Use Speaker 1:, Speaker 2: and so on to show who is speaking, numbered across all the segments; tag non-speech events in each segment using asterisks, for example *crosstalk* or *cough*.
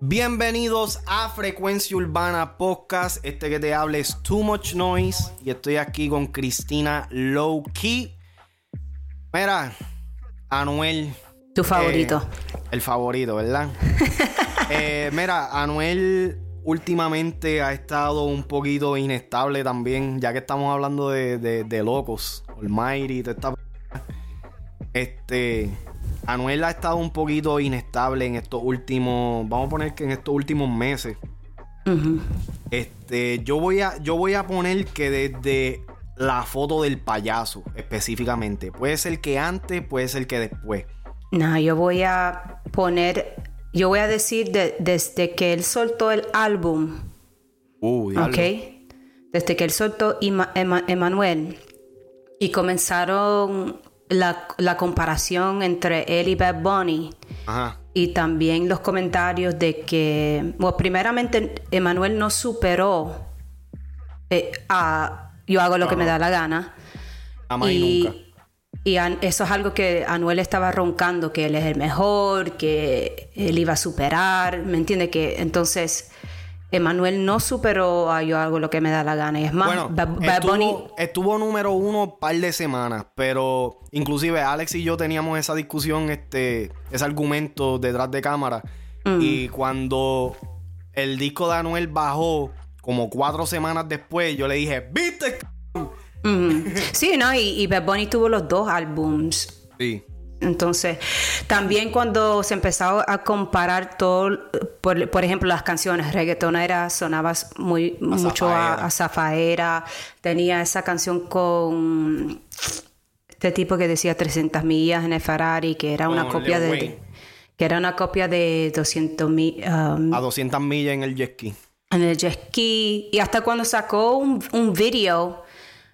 Speaker 1: Bienvenidos a Frecuencia Urbana Podcast. Este que te habla es Too Much Noise. Y estoy aquí con Cristina Low Key. Mira, Anuel.
Speaker 2: Tu favorito.
Speaker 1: Eh, el favorito, ¿verdad? *laughs* Eh, mira, Anuel últimamente ha estado un poquito inestable también, ya que estamos hablando de, de, locos, Almighty y toda esta. Este. Anuel ha estado un poquito inestable en estos últimos. Vamos a poner que en estos últimos meses. Este. Yo voy a. Yo voy a poner que desde la foto del payaso, específicamente. Puede ser que antes, puede ser que después.
Speaker 2: No, yo voy a poner. Yo voy a decir desde que él soltó el álbum.
Speaker 1: Uh,
Speaker 2: ok. Desde que él soltó Emanuel. Y comenzaron la, comparación entre él y Bad Bunny. Y también los comentarios de que, bueno, primeramente, Emanuel no superó eh, a Yo hago lo que me da la gana.
Speaker 1: y, nunca.
Speaker 2: Y eso es algo que Anuel estaba roncando, que él es el mejor, que él iba a superar, ¿me entiende? Que entonces Emanuel no superó a Yo hago lo que me da la gana. Y es más,
Speaker 1: estuvo, estuvo, número uno un par de semanas, pero inclusive Alex y yo teníamos esa discusión, este, ese argumento detrás de cámara. Mm. Y cuando el disco de Anuel bajó, como cuatro semanas después, yo le dije, ¿viste?
Speaker 2: Mm. Sí, ¿no? Y, y Bad Bunny tuvo los dos álbums.
Speaker 1: Sí.
Speaker 2: Entonces, también cuando se empezó a comparar todo, por, ejemplo, las canciones, reggaetonera sonaba muy, mucho a, Zafaera, tenía esa canción con este tipo que decía 300 millas en el Ferrari, que era una copia de, que era una copia de 200 mil... Um,
Speaker 1: a 200 millas en el jet ski.
Speaker 2: En el jet ski. Y hasta cuando sacó un, un video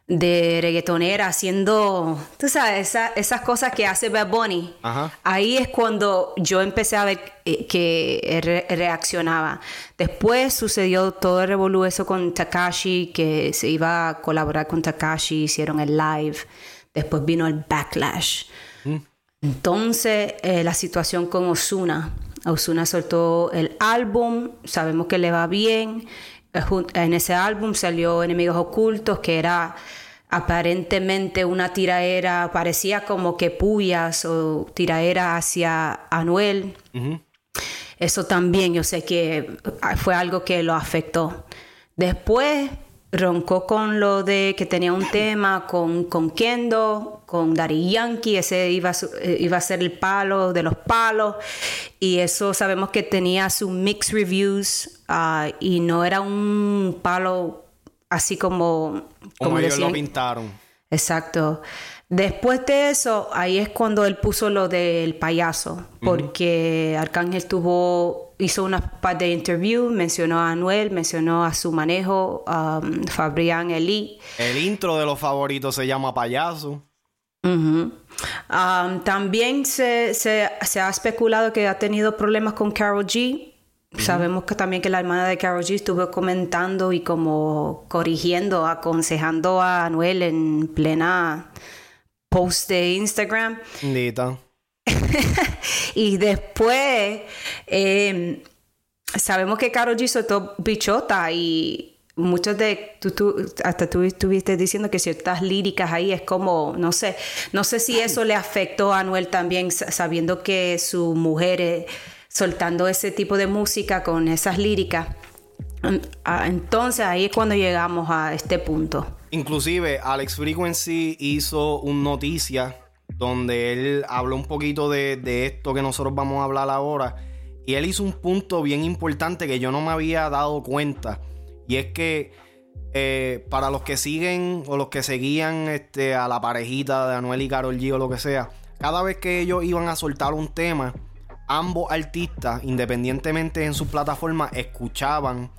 Speaker 2: de reggaetonera haciendo, tú sabes, esas cosas que hace Bad Bunny. Ahí es cuando yo empecé a ver eh, que reaccionaba. Después sucedió todo el revolú eso con Takashi, que se iba a colaborar con Takashi, hicieron el live. Después vino el backlash. Mm. Entonces, eh, la situación con Osuna. Osuna soltó el álbum, sabemos que le va bien. Eh, en ese álbum salió Enemigos Ocultos, que era aparentemente una tiraera, parecía como que puyas o tiraera hacia Anuel. Eso también yo sé que fue algo que lo afectó. Después roncó con lo de que tenía un tema con, con Kendo, con Dari Yankee, ese iba a, eh, iba a ser el palo de los palos, y eso sabemos que tenía sus mixed reviews ah, y no era un palo así como...
Speaker 1: Como, ellos lo pintaron.
Speaker 2: Exacto. Después de eso, ahí es cuando él puso lo del payaso, porque Arcángel tuvo, hizo una par de interviews, mencionó a Anuel, mencionó a su manejo, um, Fabrián Eli.
Speaker 1: El intro de los favoritos se llama Payaso.
Speaker 2: Um, también se, se, se, ha especulado que ha tenido problemas con Carol G. Sabemos que también que la hermana de Carol G estuvo comentando y como corrigiendo, aconsejando a Anuel en plena post de Instagram. *laughs* y después em, sabemos que Carol G soltó bichota y muchos de tú, hasta tú estuviste diciendo que ciertas líricas ahí es como no sé no sé si eso le afectó a Anuel también sabiendo que su mujer es, soltando ese tipo de música con esas líricas. Entonces ahí es cuando llegamos a este punto.
Speaker 1: Inclusive Alex Frequency hizo un noticia donde él habló un poquito de, esto que nosotros vamos a hablar ahora. Y él hizo un punto bien importante que yo no me había dado cuenta. Y es que eh, para los que siguen o los que seguían este, a la parejita de Anuel y Carol G o lo que sea, cada vez que ellos iban a soltar un tema, ambos artistas, independientemente en sus plataformas, escuchaban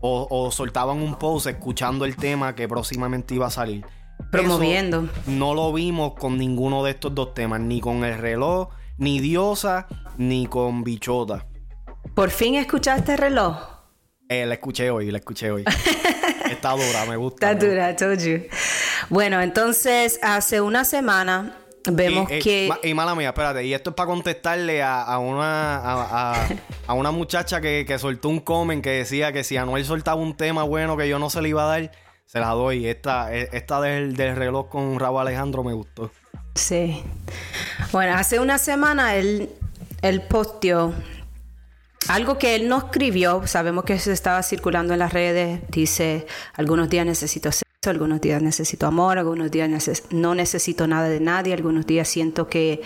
Speaker 1: o, soltaban un post escuchando el tema que próximamente iba a salir.
Speaker 2: Promoviendo.
Speaker 1: no lo vimos con ninguno de estos dos temas, ni con el reloj, ni Diosa, ni con Bichota.
Speaker 2: ¿Por fin escuchaste el reloj?
Speaker 1: Eh, la escuché hoy, la escuché hoy. *laughs* Está dura, me gusta.
Speaker 2: Está dura, I told you. Bueno, entonces hace una semana vemos
Speaker 1: y,
Speaker 2: que...
Speaker 1: Y, mala mía, espérate, y esto es para contestarle a, una, a, una muchacha que, soltó un comment que decía que si Anuel soltaba un tema bueno que yo no se le iba a dar, se la doy. Esta, esta del, del reloj con Raúl Alejandro me gustó.
Speaker 2: Sí. Bueno, hace una semana él, él posteó algo que él no escribió, sabemos que se estaba circulando en las redes, dice, algunos días necesito algunos días necesito amor, algunos días no necesito nada de nadie, algunos días siento que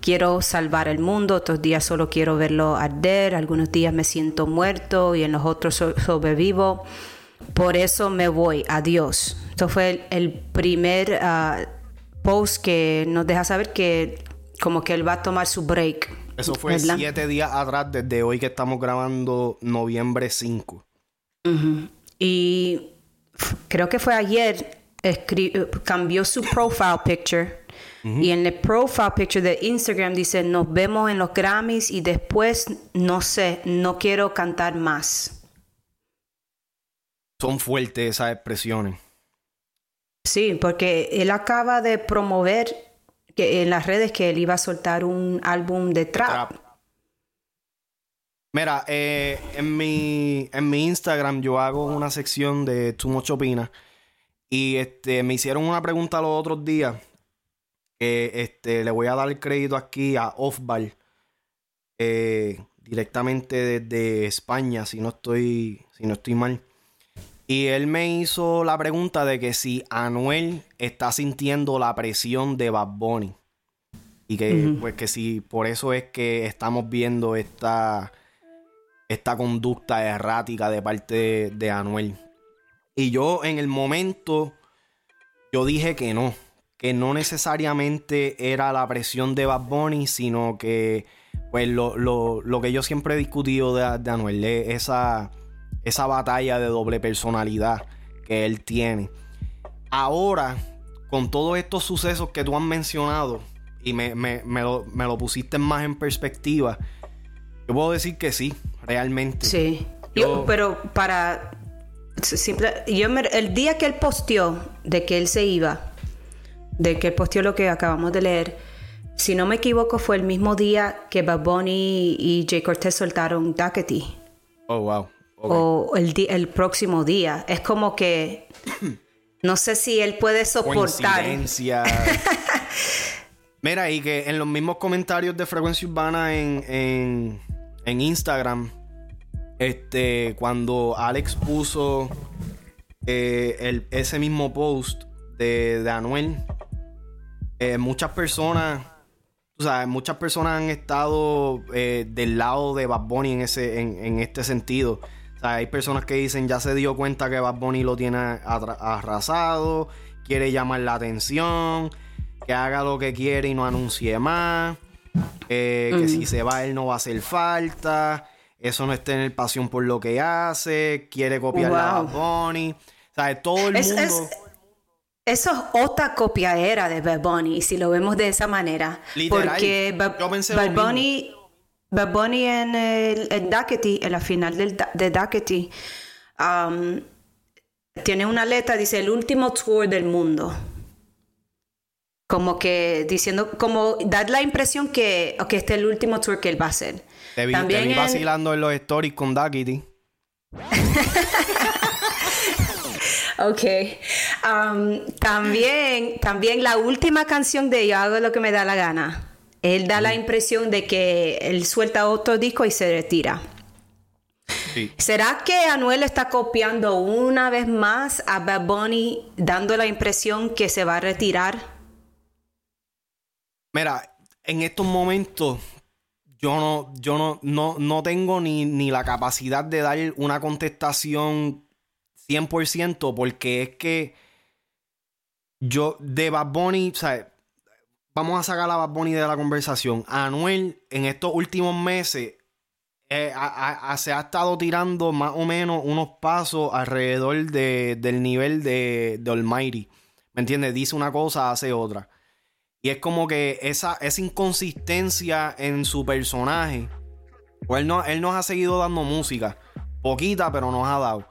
Speaker 2: quiero salvar el mundo, otros días solo quiero verlo arder, algunos días me siento muerto y en los otros sobrevivo, por eso me voy, adiós. Esto fue el, primer ah, post que nos deja saber que como que él va a tomar su break
Speaker 1: eso fue siete días atrás, desde hoy que estamos grabando noviembre 5.
Speaker 2: Y creo que fue ayer, cambió su profile picture. Y en el profile picture de Instagram dice, nos vemos en los Grammys y después, no sé, no quiero cantar más.
Speaker 1: Son fuertes esas expresiones.
Speaker 2: Sí, porque él acaba de promover que en las redes que él iba a soltar un álbum de trap.
Speaker 1: Mira, eh, en, mi, en mi Instagram yo hago una sección de Tu Much Opina. Y este, me hicieron una pregunta los otros días. Este, le voy a dar el crédito aquí a Offball. Eh, directamente desde España, si no estoy, si no estoy mal. Y él me hizo la pregunta de que si Anuel está sintiendo la presión de Bad Bunny. Y que, pues, que si por eso es que estamos viendo esta, esta conducta errática de parte de, Anuel. Y yo en el momento, yo dije que no. Que no necesariamente era la presión de Bad Bunny, sino que, pues, lo, lo, que yo siempre he discutido de, de Anuel, esa esa batalla de doble personalidad que él tiene. Ahora, con todos estos sucesos que tú has mencionado y me, lo, pusiste más en perspectiva, yo puedo decir que sí, realmente.
Speaker 2: Sí. Yo, pero para. Simple, yo el día que él posteó de que él se iba, de que él posteó lo que acabamos de leer, si no me equivoco, fue el mismo día que Bad Bunny y Jay Cortez soltaron Duckety.
Speaker 1: Oh, wow
Speaker 2: o el, el próximo día. Es como que *clears throat* no sé si él puede soportar. *laughs*
Speaker 1: Mira, y que en los mismos comentarios de Frecuencia Urbana en, en, Instagram, este, cuando Alex puso eh, el, ese mismo post de, de Anuel, eh, muchas personas, muchas personas han estado eh, del lado de Bad Bunny en, ese, en, en este sentido. Hay personas que dicen ya se dio cuenta que Bad Bunny lo tiene arrasado, quiere llamar la atención, que haga lo que quiere y no anuncie más, eh, que si se va él no va a hacer falta, eso no es tener pasión por lo que hace, quiere copiar a Bad Bunny. O sea, todo el mundo...
Speaker 2: eso es otra copiadera de Bad Bunny, si lo vemos de esa manera. porque Bad, Bunny Bad Bunny en el en Duckety, en la final del, de Duckety, um, tiene una letra, dice el último tour del mundo. Como que diciendo, como dar la impresión que este es el último tour que él va a hacer.
Speaker 1: Te vi, también vacilando en los stories con Duckety. *laughs*
Speaker 2: ok. Um, también, también la última canción de Yo hago lo que me da la gana. Él da la impresión de que él suelta otro disco y se retira. ¿Será que Anuel está copiando una vez más a Bad Bunny, dando la impresión que se va a retirar?
Speaker 1: Mira, en estos momentos yo no, yo no, no, no tengo ni, ni la capacidad de dar una contestación 100% porque es que yo de Bad Bunny, o sea, vamos a sacar a Bad Bunny de la conversación. Anuel, en estos últimos meses, eh, se ha estado tirando más o menos unos pasos alrededor del nivel de, de Almighty. ¿Me entiendes? Dice una cosa, hace otra. Y es como que esa, esa inconsistencia en su personaje. Pues él, no, él nos ha seguido dando música. Poquita, pero nos ha dado.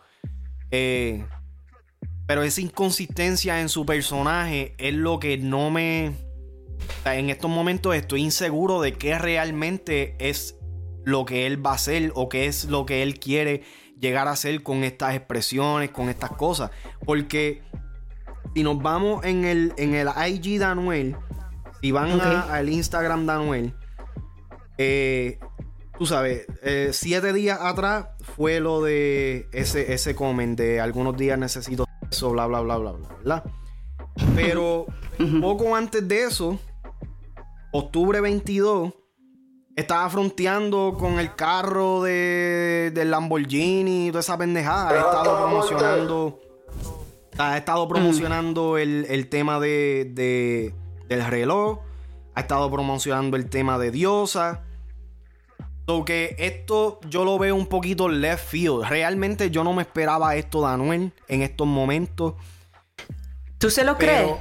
Speaker 1: Eh, pero esa inconsistencia en su personaje es lo que no me en estos momentos estoy inseguro de qué realmente es lo que él va a hacer o qué es lo que él quiere llegar a hacer con estas expresiones, con estas cosas. Porque si nos vamos en el, en el IG de si van al Instagram de Anuel, eh, tú sabes, eh, siete días atrás fue lo de ese, ese comment de algunos días necesito eso, bla, bla, bla, bla, bla, ¿verdad? Pero poco antes de eso, octubre 22, estaba fronteando con el carro de, del Lamborghini y toda esa pendejada. Ha estado promocionando. Ha estado promocionando el, tema de, del reloj. Ha estado promocionando el tema de Diosa. So que esto yo lo veo un poquito left field. Realmente yo no me esperaba esto de Anuel en estos momentos.
Speaker 2: ¿Tú se lo crees?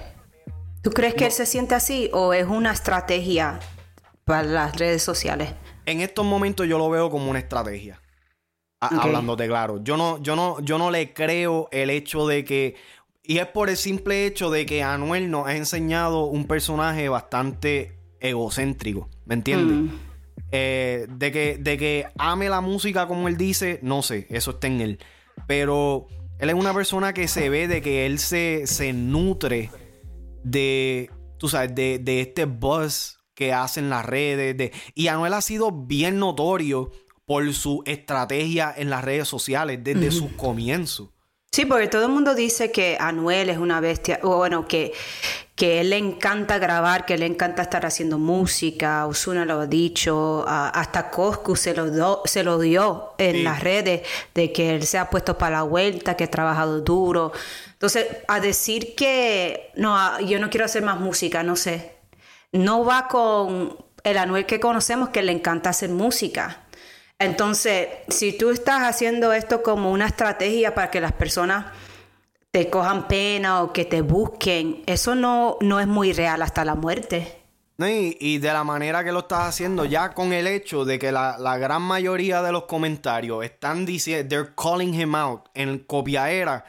Speaker 2: ¿Tú crees que él se siente así o es una estrategia para las redes sociales?
Speaker 1: En estos momentos yo lo veo como una estrategia. Hablándote claro. Yo no, yo no, yo no le creo el hecho de que. Y es por el simple hecho de que Anuel nos ha enseñado un personaje bastante egocéntrico. ¿Me entiendes? Mm. Eh, de, que, de que ame la música como él dice, no sé, eso está en él. Pero él es una persona que se ve de que él se, se nutre de, tú sabes, de, de este buzz que hacen las redes. De... Y Anuel ha sido bien notorio por su estrategia en las redes sociales desde su sus
Speaker 2: Sí, porque todo el mundo dice que Anuel es una bestia, o bueno, que, que él le encanta grabar, que le encanta estar haciendo música, Osuna lo ha dicho, hasta Coscu se lo, se lo dio en las redes, de que él se ha puesto para la vuelta, que ha trabajado duro. Entonces, a decir que no, yo no quiero hacer más música, no sé, no va con el Anuel que conocemos que le encanta hacer música. Entonces, si tú estás haciendo esto como una estrategia para que las personas te cojan pena o que te busquen, eso no, no es muy real hasta la muerte.
Speaker 1: y, de la manera que lo estás haciendo, ya con el hecho de que la, gran mayoría de los comentarios están diciendo, they're calling him out en copiaera,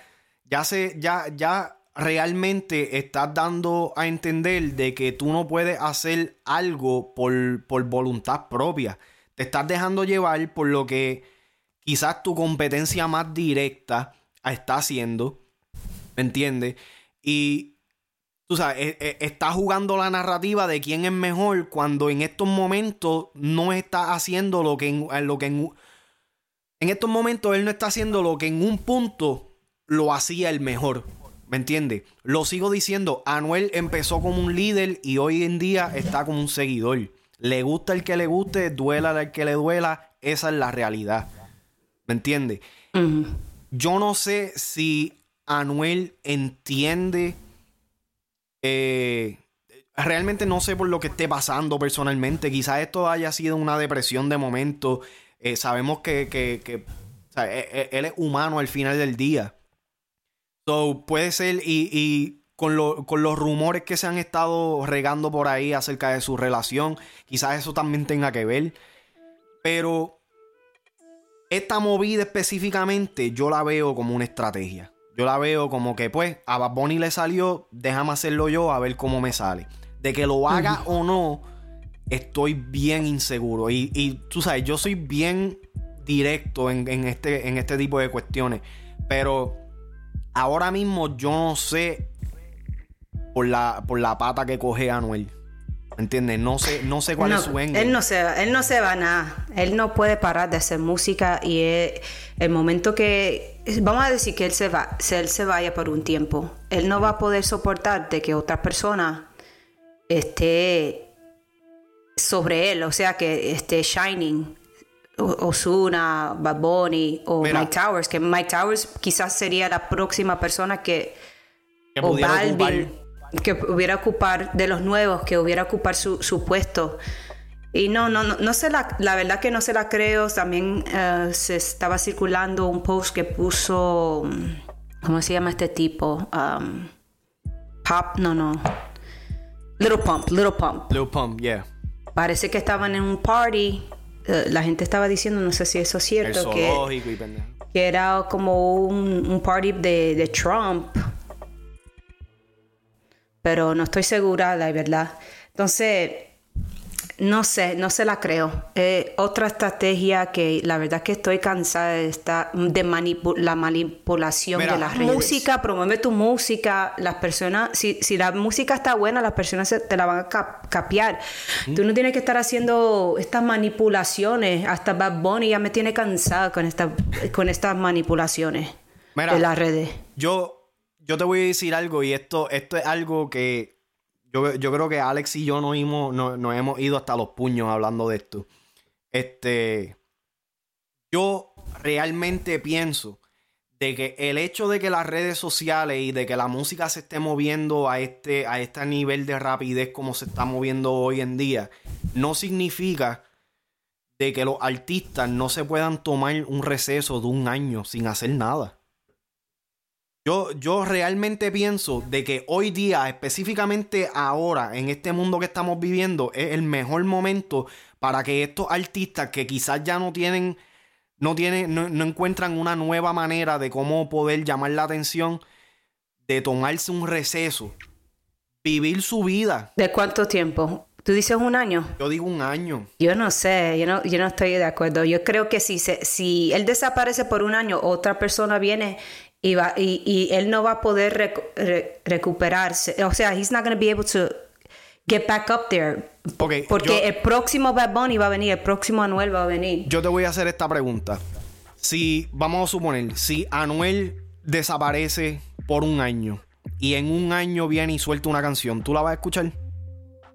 Speaker 1: ya se, ya, ya realmente estás dando a entender de que tú no puedes hacer algo por, por voluntad propia. Te estás dejando llevar por lo que quizás tu competencia más directa está haciendo. ¿Me entiendes? Y tú sabes, e, e, está jugando la narrativa de quién es mejor cuando en estos momentos no está haciendo lo que en, lo que en, en estos momentos él no está haciendo lo que en un punto lo hacía el mejor. ¿Me entiendes? Lo sigo diciendo, Anuel empezó como un líder y hoy en día está como un seguidor. Le gusta el que le guste, duela al que le duela, esa es la realidad. ¿Me entiendes? Yo no sé si Anuel entiende... Eh, realmente no sé por lo que esté pasando personalmente. Quizás esto haya sido una depresión de momento. Eh, sabemos que, que, e, e, él es humano al final del día. So, puede ser, y, con, los rumores que se han estado regando por ahí acerca de su relación, quizás eso también tenga que ver. Pero esta movida específicamente yo la veo como una estrategia. Yo la veo como que, pues, a Bad Bunny le salió, déjame hacerlo yo a ver cómo me sale. De que lo haga o no, estoy bien inseguro. Y, tú sabes, yo soy bien directo en, este, en este tipo de cuestiones. Pero ahora mismo yo no sé por la, por la pata que coge Anuel. ¿Entiendes? No sé, no sé cuál es su
Speaker 2: Él no, se va, él no se va a nada. Él no puede parar de hacer música y el momento que... Vamos a decir que él se va, él se vaya por un tiempo. Él no va a poder soportar de que otra persona esté sobre él, o sea, que esté shining Osuna, Bad Bunny o Mike Towers, que Mike Towers quizás sería la próxima persona que, o Balvin, que hubiera ocupar de los nuevos, que hubiera ocupar su, puesto. Y no, no, no, no sé la, la verdad que no se la creo. También eh, se estaba circulando un post que puso, ¿cómo se llama este tipo? Um, Pop, no, no. Little Pump, Little Pump.
Speaker 1: Little Pump, yeah.
Speaker 2: Parece que estaban en un party eh, la gente estaba diciendo, no sé si eso es cierto, que, que, era como un, party de, Trump. Pero no estoy segura, la verdad. Entonces, no sé, no se la creo. otra estrategia que la verdad es que estoy cansada de, esta, de la manipulación de las redes. Música, promueve tu música. Las personas, si, si la música está buena, las personas te la van a capiar. Tú no tienes que estar haciendo estas manipulaciones. Hasta Bad Bunny ya me tiene cansada con, esta, con estas manipulaciones de las redes.
Speaker 1: Yo, yo te voy a decir algo y esto, esto es algo que yo, creo que Alex y yo nos hemos, hemos ido hasta los puños hablando de esto. Este. Yo realmente pienso de que el hecho de que las redes sociales y de que la música se esté moviendo a este, a este nivel de rapidez como se está moviendo hoy en día, no significa de que los artistas no se puedan tomar un receso de un año sin hacer nada. Yo, yo realmente pienso de que hoy día, específicamente ahora, en este mundo que estamos viviendo, es el mejor momento para que estos artistas que quizás ya no tienen, no tienen, no, encuentran una nueva manera de cómo poder llamar la atención, de tomarse un receso, vivir su vida.
Speaker 2: ¿De cuánto tiempo? ¿Tú dices un año?
Speaker 1: Yo digo un año.
Speaker 2: Yo no sé, yo no, yo no estoy de acuerdo. Yo creo que si, se, si él desaparece por un año, otra persona viene y, va, y, y él no va a poder recuperarse. O sea, he's not going to be able to get back up there. porque el próximo Bad Bunny va a venir, el próximo Anuel va a venir.
Speaker 1: Yo te voy a hacer esta pregunta. Si, vamos a suponer, si Anuel desaparece por un año y en un año viene y suelta una canción, ¿tú la vas a escuchar?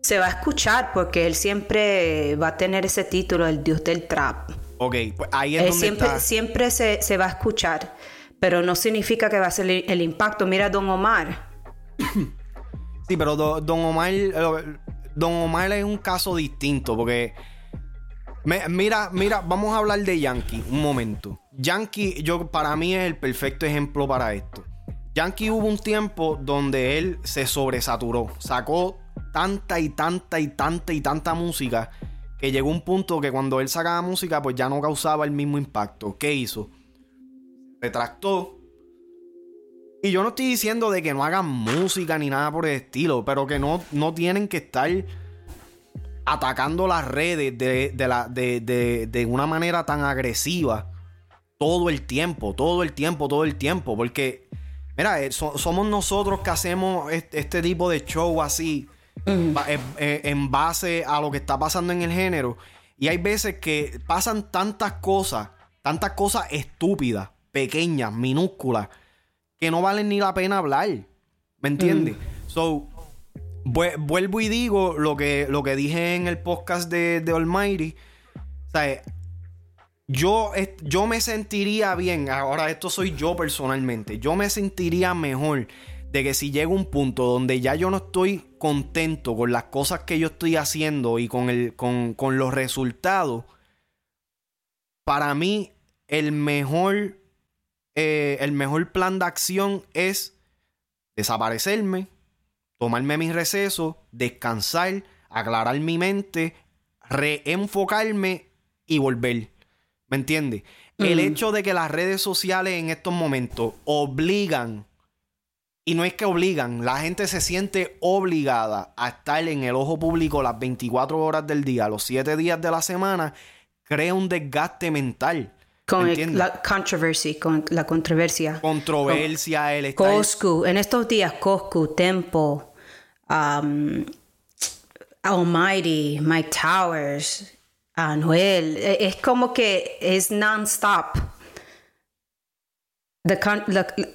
Speaker 2: Se va a escuchar porque él siempre va a tener ese título, el dios del trap.
Speaker 1: Ok, pues ahí es donde
Speaker 2: siempre, siempre se, se va a escuchar pero no significa que va a ser el impacto. Mira Don Omar. *coughs*
Speaker 1: Sí, pero Don Omar, Don Omar es un caso distinto porque mira, mira, vamos a hablar de Yankee un momento. Yankee, yo para mí es el perfecto ejemplo para esto. Yankee hubo un tiempo donde él se sobresaturó, sacó tanta y tanta y tanta y tanta música que llegó un punto que cuando él sacaba música pues ya no causaba el mismo impacto. ¿Qué hizo? Retractó. Y yo no estoy diciendo de que no hagan música ni nada por el estilo, pero que no, no tienen que estar atacando las redes de, la, de, una manera tan agresiva todo el tiempo, todo el tiempo, todo el tiempo. Porque, mira, eh, somos nosotros que hacemos este, tipo de show así, en base a lo que está pasando en el género. Y hay veces que pasan tantas cosas, tantas cosas estúpidas pequeñas, minúsculas, que no valen ni la pena hablar. ¿Me entiendes? Mm. So, vuelvo y digo lo que, lo que dije en el podcast de, de Almighty. O sea, yo, yo me sentiría bien, ahora esto soy yo personalmente, yo me sentiría mejor de que si llega un punto donde ya yo no estoy contento con las cosas que yo estoy haciendo y con, el, con, con los resultados, para mí el mejor eh, el mejor plan de acción es desaparecerme, tomarme mis recesos, descansar, aclarar mi mente, reenfocarme y volver. ¿Me entiendes? El hecho de que las redes sociales en estos momentos obligan, y no es que obligan, la gente se siente obligada a estar en el ojo público las 24 horas del día, los 7 días de la semana, crea un desgaste mental.
Speaker 2: Con la controversia, con la controversia.
Speaker 1: Controversia, el
Speaker 2: Coscu, en estos días, Coscu, Tempo, um, Almighty, Mike Towers, Anuel, e, es como que es non-stop.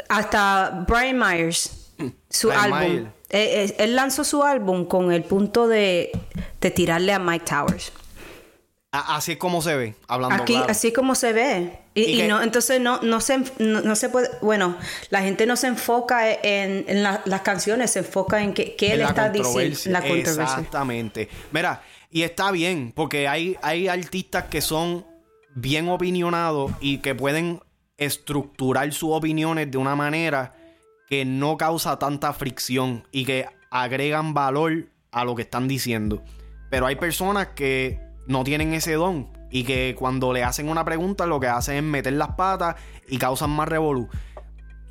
Speaker 2: hasta Brian Myers, mm, su álbum. E, e, él, lanzó su álbum con el punto de, de tirarle a Mike Towers.
Speaker 1: Así es como se ve, hablando
Speaker 2: Aquí, así como se ve. Y, no, entonces no, no, se, no, se puede, bueno, la gente no se enfoca en, las canciones, se enfoca en qué, él está diciendo, la controversia.
Speaker 1: Exactamente. Mira, y está bien, porque hay, hay artistas que son bien opinionados y que pueden estructurar sus opiniones de una manera que no causa tanta fricción y que agregan valor a lo que están diciendo. Pero hay personas que no tienen ese don y que cuando le hacen una pregunta lo que hacen es meter las patas y causan más revolú.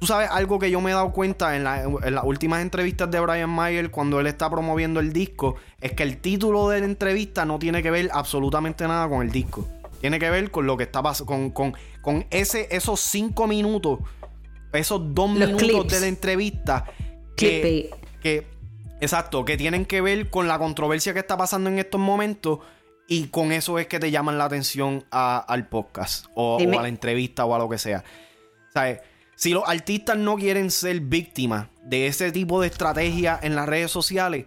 Speaker 1: Tú sabes algo que yo me he dado cuenta en, las últimas entrevistas de Brian Mayer cuando él está promoviendo el disco, es que el título de la entrevista no tiene que ver absolutamente nada con el disco. Tiene que ver con lo que está pasando, con, con, ese, esos cinco minutos, esos dos minutos de la entrevista. Que, que, exacto, que tienen que ver con la controversia que está pasando en estos momentos. Y con eso es que te llaman la atención al podcast o, o, a la entrevista o a lo que sea. ¿Sabes? Si los artistas no quieren ser víctimas de ese tipo de estrategia en las redes sociales,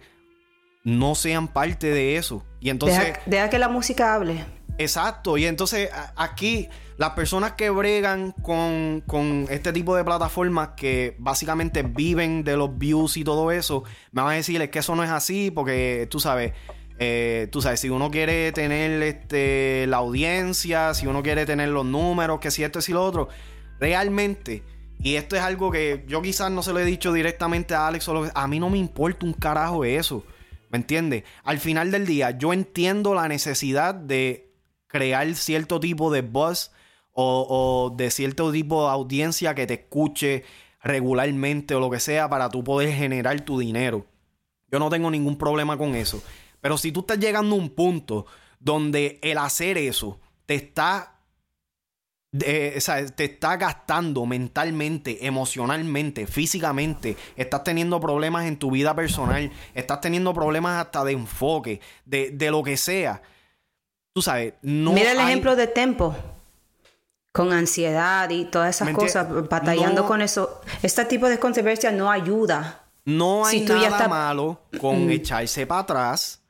Speaker 1: no sean parte de eso. Y entonces.
Speaker 2: Deja, que la música hable.
Speaker 1: Exacto. Y entonces aquí las personas que bregan con, este tipo de plataformas que básicamente viven de los views y todo eso, me van a decir que eso no es así porque tú sabes. Eh, tú sabes, si uno quiere tener este, la audiencia, si uno quiere tener los números, que si esto, y lo otro, realmente y esto es algo que yo quizás no se lo he dicho directamente a Alex, a mí no me importa un carajo eso. ¿Me entiendes? Al final del día, yo entiendo la necesidad de crear cierto tipo de buzz o, de cierto tipo de audiencia que te escuche regularmente o lo que sea para tú poder generar tu dinero. Yo no tengo ningún problema con eso. Pero si tú estás llegando a un punto donde el hacer eso te está te está gastando mentalmente, emocionalmente, físicamente. Estás teniendo problemas en tu vida personal. Estás teniendo problemas hasta de enfoque, de, lo que sea. Tú sabes, no.
Speaker 2: Mira el ejemplo de Tempo. Con ansiedad y todas esas cosas, batallando con eso. Este tipo de controversia no ayuda.
Speaker 1: No hay nada malo con mm. echarse para atrás,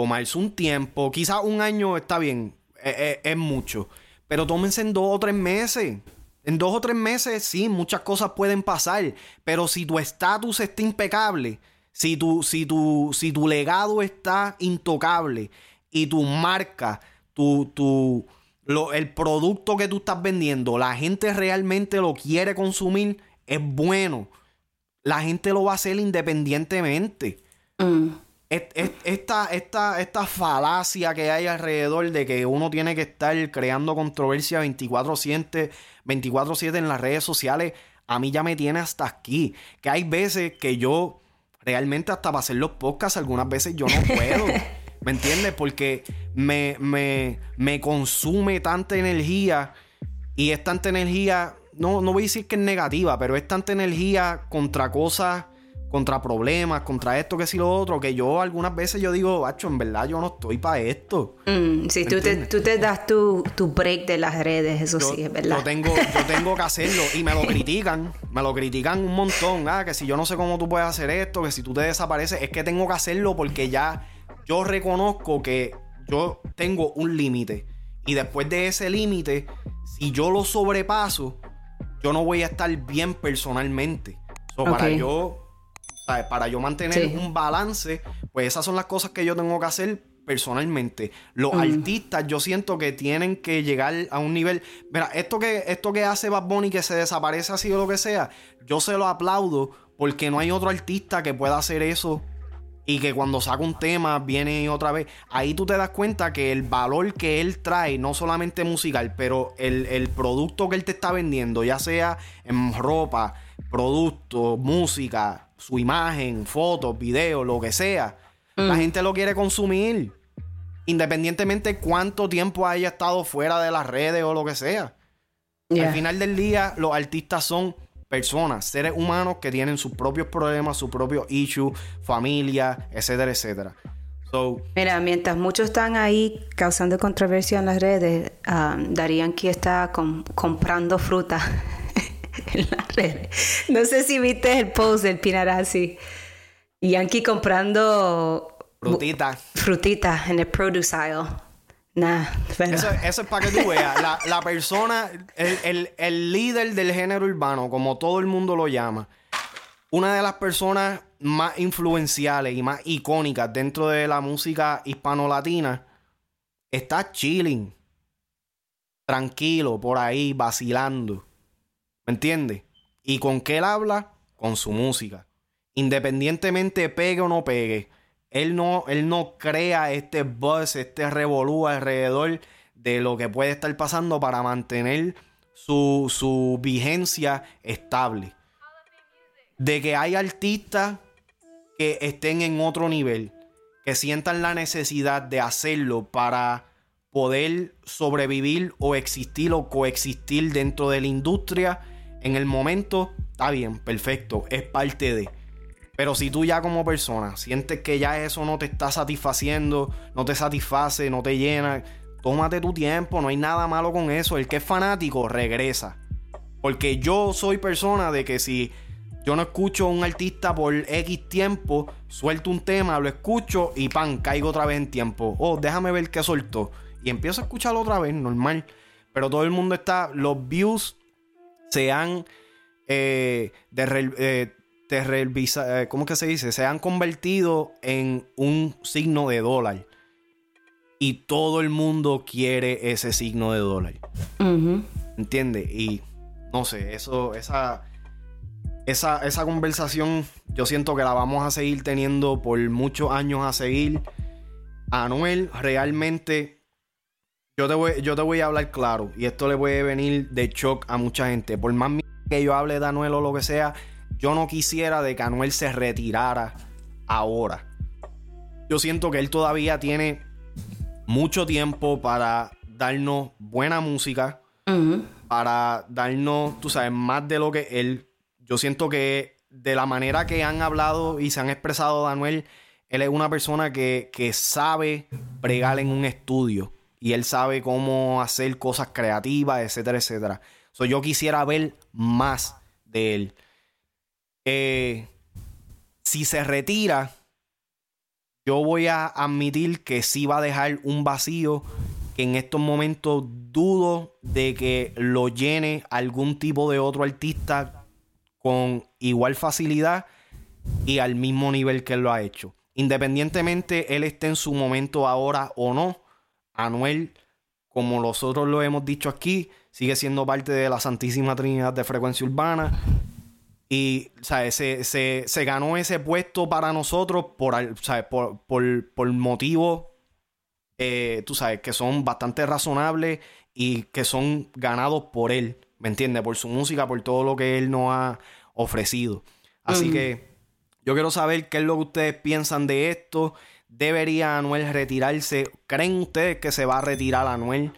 Speaker 1: tomarse un tiempo. Quizás un año está bien, e, e, es mucho pero tómense en dos o tres meses. En dos o tres meses, sí, muchas cosas pueden pasar. Pero si tu estatus está impecable, si tu, si, tu, si tu legado está intocable y tu marca, tu, tu, el producto que tú estás vendiendo, la gente realmente lo quiere consumir, es bueno. La gente lo va a hacer independientemente. Mm esta, esta, esta falacia que hay alrededor de que uno tiene que estar creando controversia 24-7 24 en las redes sociales, a mí ya me tiene hasta aquí. Que hay veces que yo realmente hasta para hacer los podcasts, algunas veces yo no puedo. *laughs* ¿Me entiendes? Porque me, me, me consume tanta energía y es tanta energía, no, no voy a decir que es negativa, pero es tanta energía contra cosas contra problemas, contra esto, que si lo otro, que yo algunas veces yo digo, bacho, en verdad yo no estoy para esto.
Speaker 2: Mm, sí, tú te, tú te, das tu, tu, break de las redes, eso sí, es verdad.
Speaker 1: Yo tengo, yo tengo que hacerlo y me lo *laughs* critican, me lo critican un montón, ah, que si yo no sé cómo tú puedes hacer esto, que si tú te desapareces, es que tengo que hacerlo porque ya yo reconozco que yo tengo un límite y después de ese límite, si yo lo sobrepaso, yo no voy a estar bien personalmente. So, Para yo para yo mantener un balance, pues esas son las cosas que yo tengo que hacer personalmente. Los mm. artistas yo siento que tienen que llegar a un nivel... Mira, esto que, esto que hace Bad Bunny que se desaparece así o lo que sea, yo se lo aplaudo porque no hay otro artista que pueda hacer eso y que cuando saca un tema viene otra vez. Ahí tú te das cuenta que el valor que él trae, no solamente musical, pero el, el producto que él te está vendiendo, ya sea en ropa, producto, música, su imagen, fotos, videos, lo que sea, la mm. gente lo quiere consumir. Independientemente cuánto tiempo haya estado fuera de las redes o lo que sea. Al final del día, los artistas son personas, seres humanos que tienen sus propios problemas, sus propios issues, familia, etcétera, etcétera.
Speaker 2: Mira, mientras muchos están ahí causando controversia en las redes, um, Darían que está comprando fruta *laughs* *laughs* en las redes. No sé si viste el post del Pinarazzi. Yankee comprando
Speaker 1: frutitas.
Speaker 2: Frutitas en el produce aisle. Nah,
Speaker 1: eso, es para que tú veas. La, persona, el, el, líder del género urbano, como todo el mundo lo llama, una de las personas más influenciales y más icónicas dentro de la música hispano-latina, está chilling, tranquilo, por ahí, vacilando. ¿Me entiendes? ¿Y con qué él habla? Con su música. Independientemente pegue o no pegue. Él no, él no crea este buzz, este revolú alrededor de lo que puede estar pasando para mantener su, su vigencia estable. De que hay artistas que estén en otro nivel, que sientan la necesidad de hacerlo para poder sobrevivir o existir o coexistir dentro de la industria en el momento, está bien, perfecto, es parte de. Pero si tú ya como persona sientes que ya eso no te está satisfaciendo, no te satisface, no te llena, tómate tu tiempo, no hay nada malo con eso. El que es fanático, regresa. Porque yo soy persona de que si yo no escucho a un artista por X tiempo, suelto un tema, lo escucho y pan, caigo otra vez en tiempo. Oh, déjame ver qué soltó. Y empiezo a escucharlo otra vez, normal. Pero todo el mundo está, los views se han eh, de, eh, eh, ¿cómo que se dice? Se han convertido en un signo de dólar. Y todo el mundo quiere ese signo de dólar. ¿Entiendes? Y no sé, eso, esa, esa, esa conversación yo siento que la vamos a seguir teniendo por muchos años a seguir. Anuel realmente yo te, voy, yo te voy a hablar claro. Y esto le puede venir de shock a mucha gente. Por más que yo hable de Anuel o lo que sea, yo no quisiera de que Anuel se retirara ahora. Yo siento que él todavía tiene mucho tiempo para darnos buena música, para darnos, tú sabes, más de lo que él. Yo siento que de la manera que han hablado y se han expresado de Anuel, él es una persona que, que sabe bregar en un estudio y él sabe cómo hacer cosas creativas, etcétera, etcétera. So, yo quisiera ver más de él. Eh, si se retira, yo voy a admitir que sí va a dejar un vacío que en estos momentos dudo de que lo llene algún tipo de otro artista con igual facilidad y al mismo nivel que él lo ha hecho. Independientemente él esté en su momento ahora o no, Anuel, como nosotros lo hemos dicho aquí, sigue siendo parte de la Santísima Trinidad de Frecuencia Urbana. Y, ¿sabes? Se, se, ganó ese puesto para nosotros por, Por, por, por motivos, eh, tú sabes, que son bastante razonables y que son ganados por él, ¿me entiendes? Por su música, por todo lo que él nos ha ofrecido. Así que yo quiero saber qué es lo que ustedes piensan de esto. ¿Debería Anuel retirarse? ¿Creen ustedes que se va a retirar Anuel?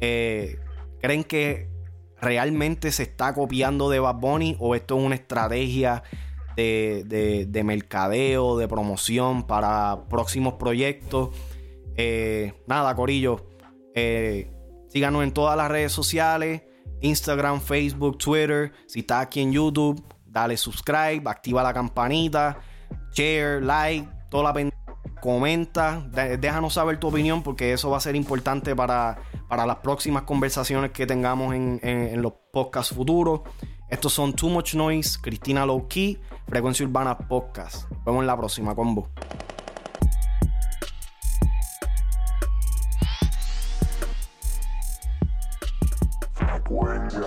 Speaker 1: Eh, ¿Creen que realmente se está copiando de Bad Bunny o esto es una estrategia de, mercadeo, de promoción para próximos proyectos? Eh, nada, Corillo. Eh, síganos en todas las redes sociales. Instagram, Facebook, Twitter. Si estás aquí en YouTube, dale subscribe, activa la campanita, share, like, toda la comenta, déjanos saber tu opinión porque eso va a ser importante para para las próximas conversaciones que tengamos en, los podcasts futuros. Estos son Too Much Noise, Cristina Low Key, Frecuencia Urbana Podcast. Nos vemos en la próxima combo. Frecuencia